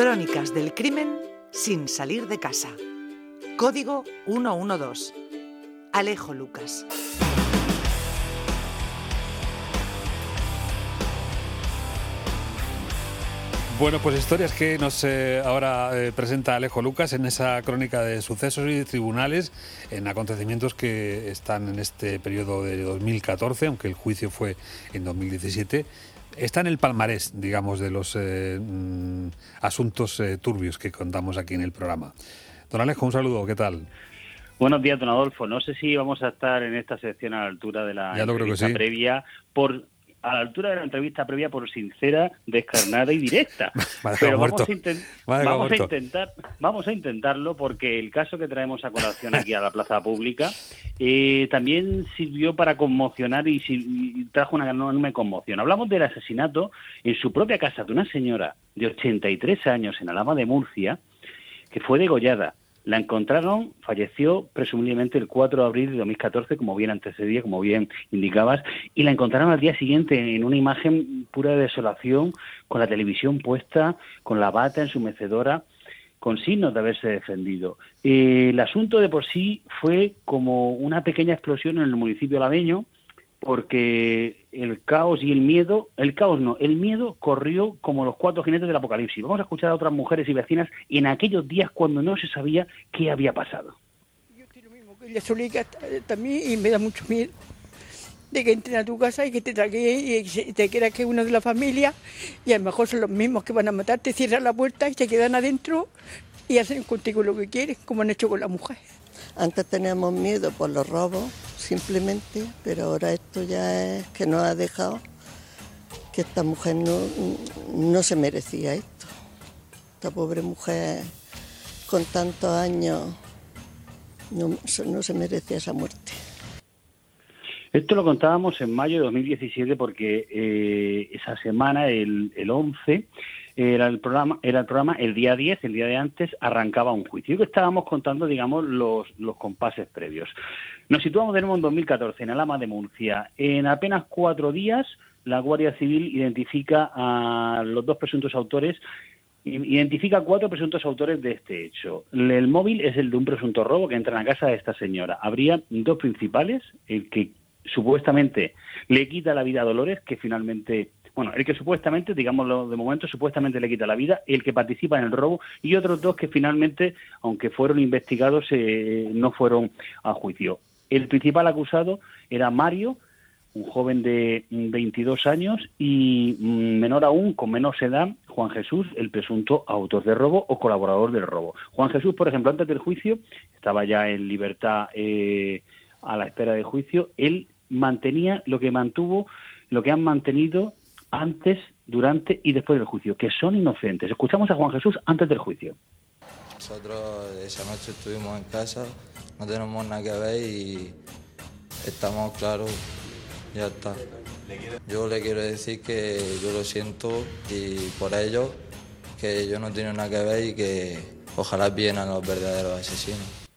Crónicas del crimen sin salir de casa. Código 112. Alejo Lucas. Bueno, pues historias que nos eh, ahora eh, presenta Alejo Lucas en esa crónica de sucesos y tribunales, en acontecimientos que están en este periodo de 2014, aunque el juicio fue en 2017. Está en el palmarés, digamos, de los eh, mm, asuntos turbios que contamos aquí en el programa. Don Alejo, un saludo, ¿qué tal? Buenos días, don Adolfo. No sé si vamos a estar en esta sección a la altura de la entrevista previa por a la altura de la entrevista previa por sincera, descarnada y directa. Pero vamos a, intentar, vamos a intentarlo porque el caso que traemos a colación aquí a la plaza pública eh, también sirvió para conmocionar y, trajo una enorme conmoción. Hablamos del asesinato en su propia casa de una señora de 83 años en Alama de Murcia que fue degollada la encontraron, falleció presumiblemente el 4 de abril de 2014, como bien antecedía, como bien indicabas, y la encontraron al día siguiente en una imagen pura de desolación, con la televisión puesta, con la bata en su mecedora, con signos de haberse defendido. Eh, el asunto de por sí fue como una pequeña explosión en el municipio laveño, porque el caos y el miedo, el caos no, el miedo corrió como los cuatro jinetes del apocalipsis. Vamos a escuchar a otras mujeres y vecinas en aquellos días cuando no se sabía qué había pasado. Yo estoy lo mismo que ella solía también y me da mucho miedo de que entren a tu casa y que te traguen y te quieras que uno de la familia y a lo mejor son los mismos que van a matarte, cierran la puerta y se quedan adentro y hacen contigo lo que quieren, como han hecho con la mujer. Antes teníamos miedo por los robos, simplemente, pero ahora esto ya es que nos ha dejado que esta mujer no, no se merecía esto. Esta pobre mujer con tantos años no, no se merecía esa muerte. Esto lo contábamos en mayo de 2017 porque eh, esa semana, el, el 11, era el programa, era el programa el día 10, el día de antes, arrancaba un juicio. Y que estábamos contando, digamos, los, los compases previos. Nos situamos de nuevo en 2014, en Alama de Murcia. En apenas cuatro días, la Guardia Civil identifica a los dos presuntos autores identifica cuatro presuntos autores de este hecho. El móvil es el de un presunto robo que entra en la casa de esta señora. Habría dos principales, el que supuestamente le quita la vida a Dolores, que finalmente bueno, el que supuestamente, digámoslo de momento, supuestamente le quita la vida, el que participa en el robo y otros dos que finalmente, aunque fueron investigados, eh, no fueron a juicio. El principal acusado era Mario, un joven de 22 años y mm, menor aún, con menos edad, Juan Jesús, el presunto autor de robo o colaborador del robo. Juan Jesús, por ejemplo, antes del juicio, estaba ya en libertad eh, a la espera del juicio, él mantenía lo que mantuvo, lo que han mantenido antes, durante y después del juicio, que son inocentes. Escuchamos a Juan Jesús antes del juicio. Nosotros esa noche estuvimos en casa, no tenemos nada que ver y estamos claros, ya está. Yo le quiero decir que yo lo siento y por ello que yo no tengo nada que ver y que ojalá vienan los verdaderos asesinos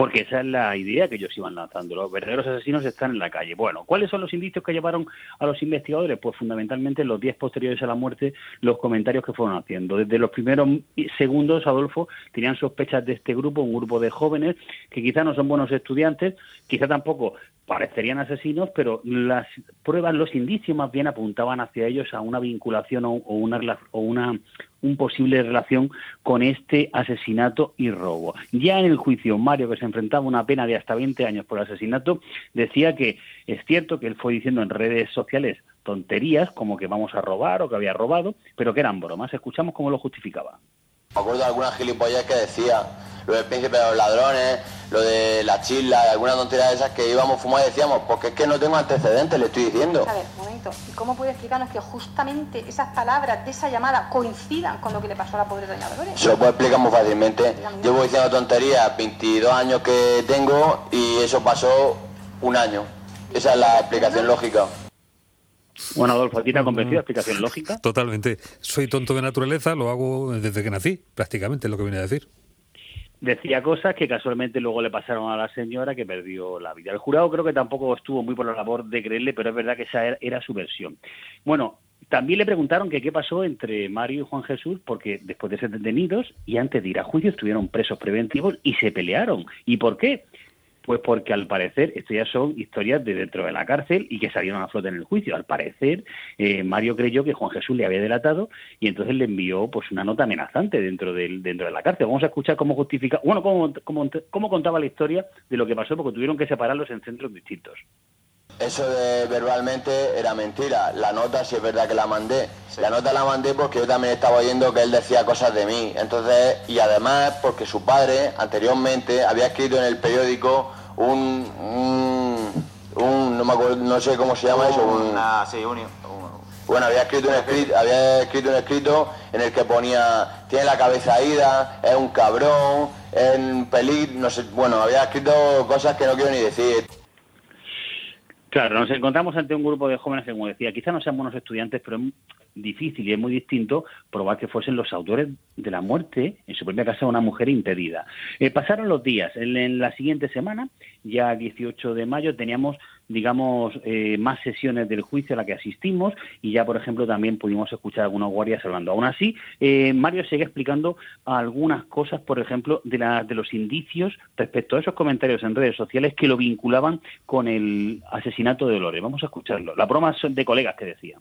porque esa es la idea que ellos iban lanzando. Los verdaderos asesinos están en la calle. Bueno, ¿cuáles son los indicios que llevaron a los investigadores? Pues fundamentalmente los días posteriores a la muerte, los comentarios que fueron haciendo. Desde los primeros segundos, Adolfo, tenían sospechas de este grupo, un grupo de jóvenes que quizá no son buenos estudiantes, quizá tampoco parecerían asesinos, pero las pruebas, los indicios más bien apuntaban hacia ellos a una vinculación o una, o una un posible relación con este asesinato y robo. Ya en el juicio, Mario, que se enfrentaba a una pena de hasta 20 años por asesinato, decía que es cierto que él fue diciendo en redes sociales tonterías como que vamos a robar o que había robado, pero que eran bromas. Escuchamos cómo lo justificaba. Me acuerdo de algunas gilipollas que decía, lo del príncipe de los ladrones, lo de la chisla, alguna tontería de esas que íbamos fumar y decíamos, porque es que no tengo antecedentes, le estoy diciendo. A ver, un momento, ¿y cómo puede explicarnos que justamente esas palabras de esa llamada coincidan con lo que le pasó a la pobre doña Dolores? Se lo puedo explicar muy fácilmente. Llevo diciendo tonterías 22 años que tengo y eso pasó un año. Esa es la explicación lógica. Bueno, Adolfo, ¿a ti te ha convencido la explicación lógica? Totalmente. Soy tonto de naturaleza, lo hago desde que nací, prácticamente, es lo que viene a decir. Decía cosas que casualmente luego le pasaron a la señora que perdió la vida. El jurado creo que tampoco estuvo muy por la labor de creerle, pero es verdad que esa era su versión. Bueno, También le preguntaron que qué pasó entre Mario y Juan Jesús, porque después de ser detenidos y antes de ir a juicio estuvieron presos preventivos y se pelearon. ¿Y por qué? Pues porque al parecer, esto ya son historias de dentro de la cárcel y que salieron a flote en el juicio. Al parecer, eh, Mario creyó que Juan Jesús le había delatado y entonces le envió pues una nota amenazante dentro, del, dentro de la cárcel. Vamos a escuchar cómo justifica, bueno, cómo, cómo, cómo contaba la historia de lo que pasó, porque tuvieron que separarlos en centros distintos. Eso de verbalmente era mentira. La nota sí es verdad que la mandé. La nota la mandé porque yo también estaba oyendo que él decía cosas de mí. Entonces, y además porque su padre anteriormente había escrito en el periódico un, un, no me acuerdo, no sé cómo se llama eso, un, Ah, sí, un, bueno, había escrito un escrito, había escrito un escrito en el que ponía tiene la cabeza ida, es un cabrón, en peligro, no sé, bueno, había escrito cosas que no quiero ni decir. Claro, nos encontramos ante un grupo de jóvenes como decía, quizás no sean buenos estudiantes, pero es difícil y es muy distinto probar que fuesen los autores de la muerte en su propia casa de una mujer impedida. Eh, pasaron los días. En, en, la siguiente semana, ya 18 de mayo, teníamos, digamos, eh, más sesiones del juicio a la que asistimos y ya, por ejemplo, también pudimos escuchar a algunos guardias hablando. Aún así, eh, Mario sigue explicando algunas cosas, por ejemplo, de, la, de los indicios respecto a esos comentarios en redes sociales que lo vinculaban con el asesinato de Dolores. Vamos a escucharlo. La broma de colegas que decían.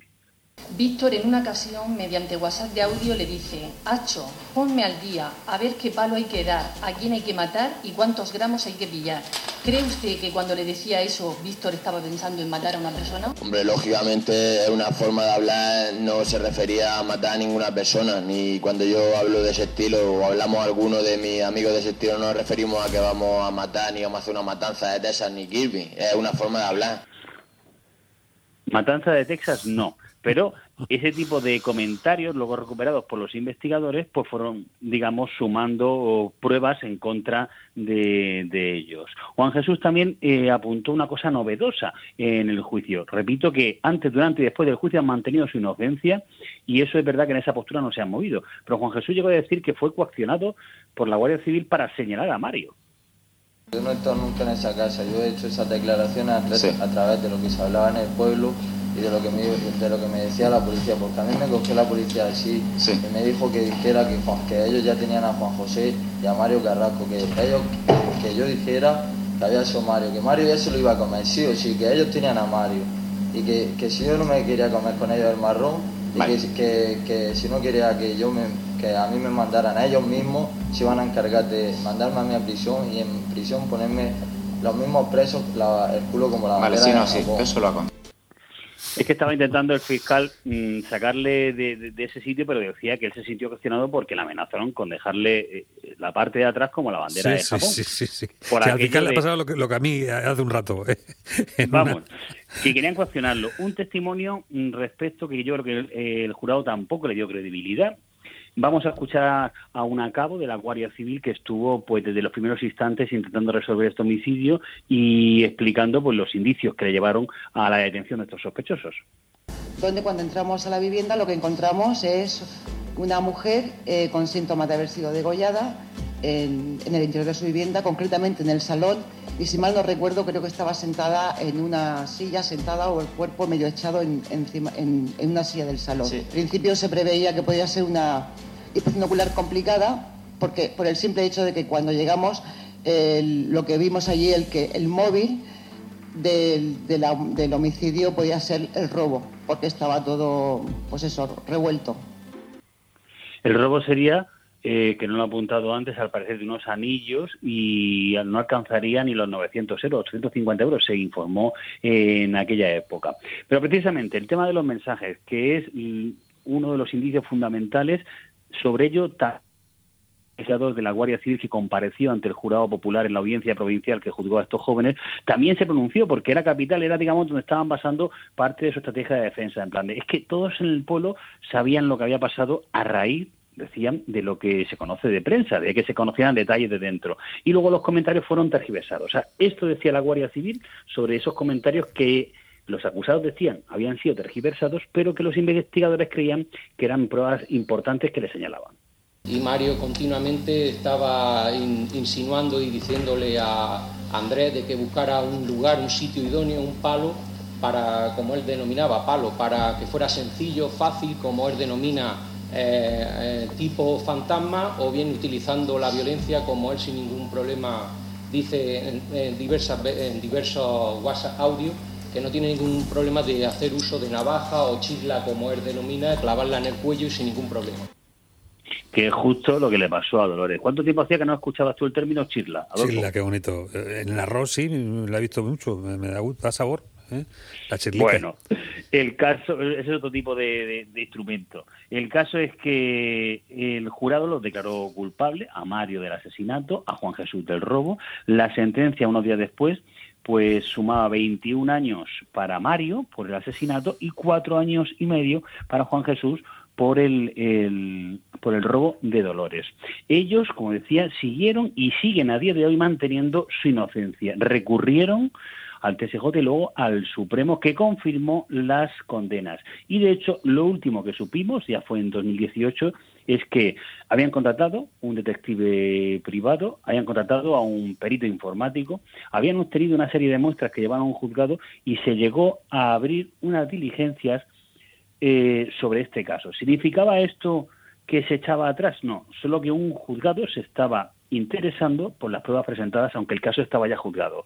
Víctor en una ocasión, mediante WhatsApp de audio, le dice, Hacho, ponme al día, a ver qué palo hay que dar, a quién hay que matar y cuántos gramos hay que pillar. ¿Cree usted que cuando le decía eso, Víctor estaba pensando en matar a una persona? Hombre, lógicamente es una forma de hablar, no se refería a matar a ninguna persona, ni cuando yo hablo de ese estilo o hablamos alguno de mis amigos de ese estilo, no nos referimos a que vamos a matar ni vamos a hacer una matanza de Texas ni Kirby, es una forma de hablar. Matanza de Texas, no. Pero ese tipo de comentarios, luego recuperados por los investigadores, pues fueron, digamos, sumando pruebas en contra de, de ellos. Juan Jesús también eh, apuntó una cosa novedosa en el juicio. Repito que antes, durante y después del juicio han mantenido su inocencia y eso es verdad que en esa postura no se han movido. Pero Juan Jesús llegó a decir que fue coaccionado por la Guardia Civil para señalar a Mario. Yo no he estado nunca en esa casa, yo he hecho esas declaraciones a, sí. a través de lo que se hablaba en el pueblo y de lo que me, de lo que me decía la policía, porque a mí me cogió la policía así sí. y me dijo que dijera que, Juan, que ellos ya tenían a Juan José y a Mario Carrasco, que ellos que yo dijera que había sido Mario, que Mario ya se lo iba a comer, sí o sí, que ellos tenían a Mario y que, que si yo no me quería comer con ellos el marrón y vale. que, que, que, si no quería que yo me, que a mí me mandaran a ellos mismos, se iban a encargar de mandarme a mi prisión y en prisión ponerme los mismos presos la, el culo como la vale, sí, no, sí, eso lo ha es que estaba intentando el fiscal mmm, sacarle de, de, de, ese sitio, pero decía que él se sintió cuestionado porque le amenazaron con dejarle eh, la parte de atrás como la bandera sí, de Japón. Sí, sí, sí. Por al fiscal de... le ha pasado lo que, lo que, a mí hace un rato. ¿eh? Vamos, una... que querían cuestionarlo. Un testimonio respecto que yo creo que el, el jurado tampoco le dio credibilidad Vamos a escuchar a un cabo de la Guardia Civil que estuvo pues desde los primeros instantes intentando resolver este homicidio y explicando pues los indicios que le llevaron a la detención de estos sospechosos. Donde cuando entramos a la vivienda lo que encontramos es una mujer eh, con síntomas de haber sido degollada en, en, el interior de su vivienda, concretamente en el salón, y si mal no recuerdo creo que estaba sentada en una silla, sentada o el cuerpo medio echado en, encima, en, en una silla del salón. Sí. En principio se preveía que podía ser una ocular complicada, porque por el simple hecho de que cuando llegamos el, lo que vimos allí, el, que, el móvil del, de la, del homicidio podía ser el robo, porque estaba todo, pues eso, revuelto. El robo sería eh, que no lo he apuntado antes, al parecer de unos anillos y no alcanzaría ni los 900 euros, 850 euros, se informó eh, en aquella época. Pero precisamente el tema de los mensajes, que es uno de los indicios fundamentales, sobre ello de la Guardia Civil que compareció ante el jurado popular en la audiencia provincial que juzgó a estos jóvenes, también se pronunció porque era capital, era digamos donde estaban basando parte de su estrategia de defensa. En plan de, es que todos en el pueblo sabían lo que había pasado a raíz decían de lo que se conoce de prensa, de que se conocían detalles de dentro. Y luego los comentarios fueron tergiversados. O sea, esto decía la Guardia Civil sobre esos comentarios que los acusados decían habían sido tergiversados, pero que los investigadores creían que eran pruebas importantes que le señalaban. Y Mario continuamente estaba in, insinuando y diciéndole a Andrés de que buscara un lugar, un sitio idóneo, un palo, para, como él denominaba, palo, para que fuera sencillo, fácil, como él denomina eh, eh, tipo fantasma, o bien utilizando la violencia como él sin ningún problema dice en, diversas, en diversos WhatsApp audio, que no tiene ningún problema de hacer uso de navaja o chisla, como él denomina, clavarla en el cuello y sin ningún problema. Que es justo lo que le pasó a Dolores. ¿Cuánto tiempo hacía que no escuchabas tú el término chisla? Chisla, qué bonito. En el arroz sí, la he visto mucho, me, da, da sabor. ¿Eh? Bueno, el caso, es otro tipo de, instrumento. El caso es que el jurado los declaró culpable a Mario del asesinato, a Juan Jesús del robo. La sentencia, unos días después, pues sumaba 21 años para Mario por el asesinato y cuatro años y medio para Juan Jesús por el, por el robo de Dolores. Ellos, como decía, siguieron y siguen a día de hoy manteniendo su inocencia. Recurrieron al TSJ y luego al Supremo que confirmó las condenas. Y de hecho, lo último que supimos, ya fue en 2018, es que habían contratado un detective privado, habían contratado a un perito informático, habían obtenido una serie de muestras que llevaban a un juzgado y se llegó a abrir unas diligencias eh, sobre este caso. ¿Significaba esto que se echaba atrás? No, solo que un juzgado se estaba interesando por las pruebas presentadas, aunque el caso estaba ya juzgado.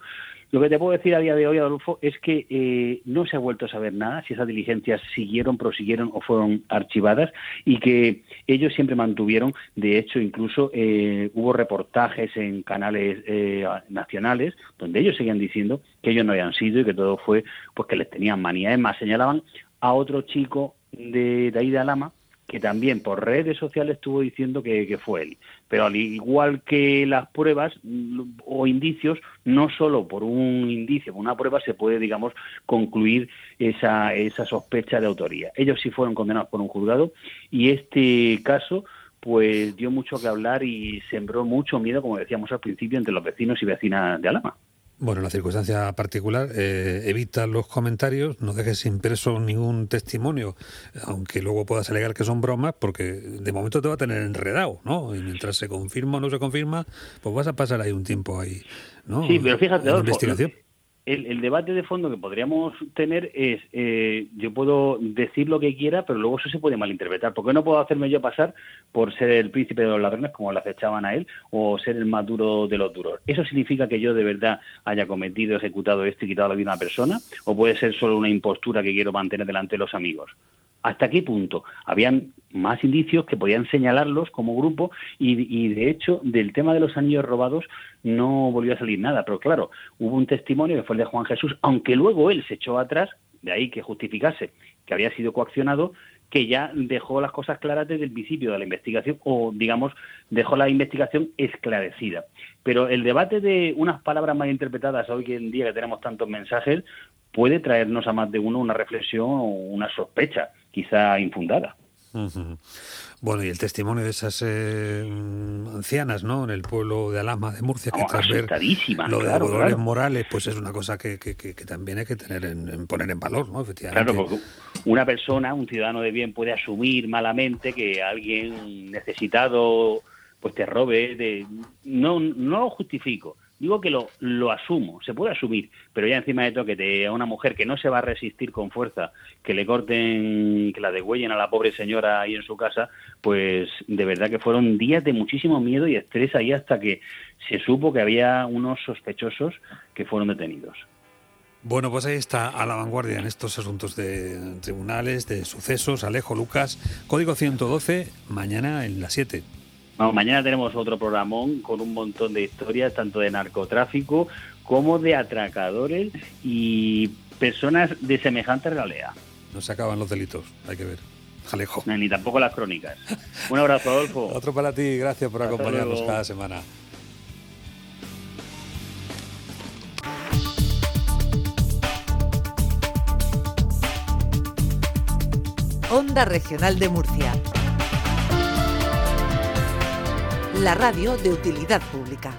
Lo que te puedo decir a día de hoy, Adolfo, es que eh, no se ha vuelto a saber nada si esas diligencias siguieron, prosiguieron o fueron archivadas y que ellos siempre mantuvieron, de hecho, incluso eh, hubo reportajes en canales eh, nacionales donde ellos seguían diciendo que ellos no habían sido y que todo fue pues que les tenían manía. Es más, señalaban a otro chico de, de ahí de Alama que también por redes sociales estuvo diciendo que, fue él. Pero al igual que las pruebas mm, o indicios, no solo por un indicio, por una prueba, se puede, digamos, concluir esa, esa sospecha de autoría. Ellos sí fueron condenados por un juzgado y este caso pues dio mucho que hablar y sembró mucho miedo, como decíamos al principio, entre los vecinos y vecinas de Alama. Bueno, la circunstancia particular, eh, evita los comentarios, no dejes impreso ningún testimonio, aunque luego puedas alegar que son bromas, porque de momento te va a tener enredado, ¿no? Y mientras se confirma o no se confirma, pues vas a pasar ahí un tiempo ahí, ¿no? Sí, pero fíjate, investigación el, debate de fondo que podríamos tener es, eh, yo puedo decir lo que quiera, pero luego eso se puede malinterpretar. ¿Por qué no puedo hacerme yo pasar por ser el príncipe de los ladrones, como le acechaban a él, o ser el más duro de los duros? ¿Eso significa que yo de verdad haya cometido, ejecutado esto y quitado la vida a una persona? ¿O puede ser solo una impostura que quiero mantener delante de los amigos? ¿Hasta qué punto? Habían más indicios que podían señalarlos como grupo y, de hecho del tema de los anillos robados no volvió a salir nada. Pero claro, hubo un testimonio que fue el de Juan Jesús, aunque luego él se echó atrás, de ahí que justificase que había sido coaccionado, que ya dejó las cosas claras desde el principio de la investigación o, digamos, dejó la investigación esclarecida. Pero el debate de unas palabras mal interpretadas hoy en día que tenemos tantos mensajes puede traernos a más de uno una reflexión o una sospecha quizá infundada. Bueno, y el testimonio de esas eh, ancianas, ¿no? En el pueblo de Alama de Murcia, que tras ver lo de Dolores Morales, pues es una cosa que, que, también hay que tener en, poner en valor, ¿no? Efectivamente. Claro, porque una persona, un ciudadano de bien, puede asumir malamente que alguien necesitado pues te robe. De... No, no lo justifico, Digo que lo, lo asumo, se puede asumir, pero ya encima de todo que a una mujer que no se va a resistir con fuerza, que le corten, que la degüellen a la pobre señora ahí en su casa, pues de verdad que fueron días de muchísimo miedo y estrés ahí hasta que se supo que había unos sospechosos que fueron detenidos. Bueno, pues ahí está a la vanguardia en estos asuntos de tribunales, de sucesos. Alejo Lucas, código 112, mañana en las 7 mañana tenemos otro programón con un montón de historias, tanto de narcotráfico como de atracadores y personas de semejante realidad. No se acaban los delitos, hay que ver. Alejo. Ni tampoco las crónicas. Un abrazo, Adolfo. Otro para ti, gracias por acompañarnos cada semana. Onda Regional de Murcia la radio de utilidad pública.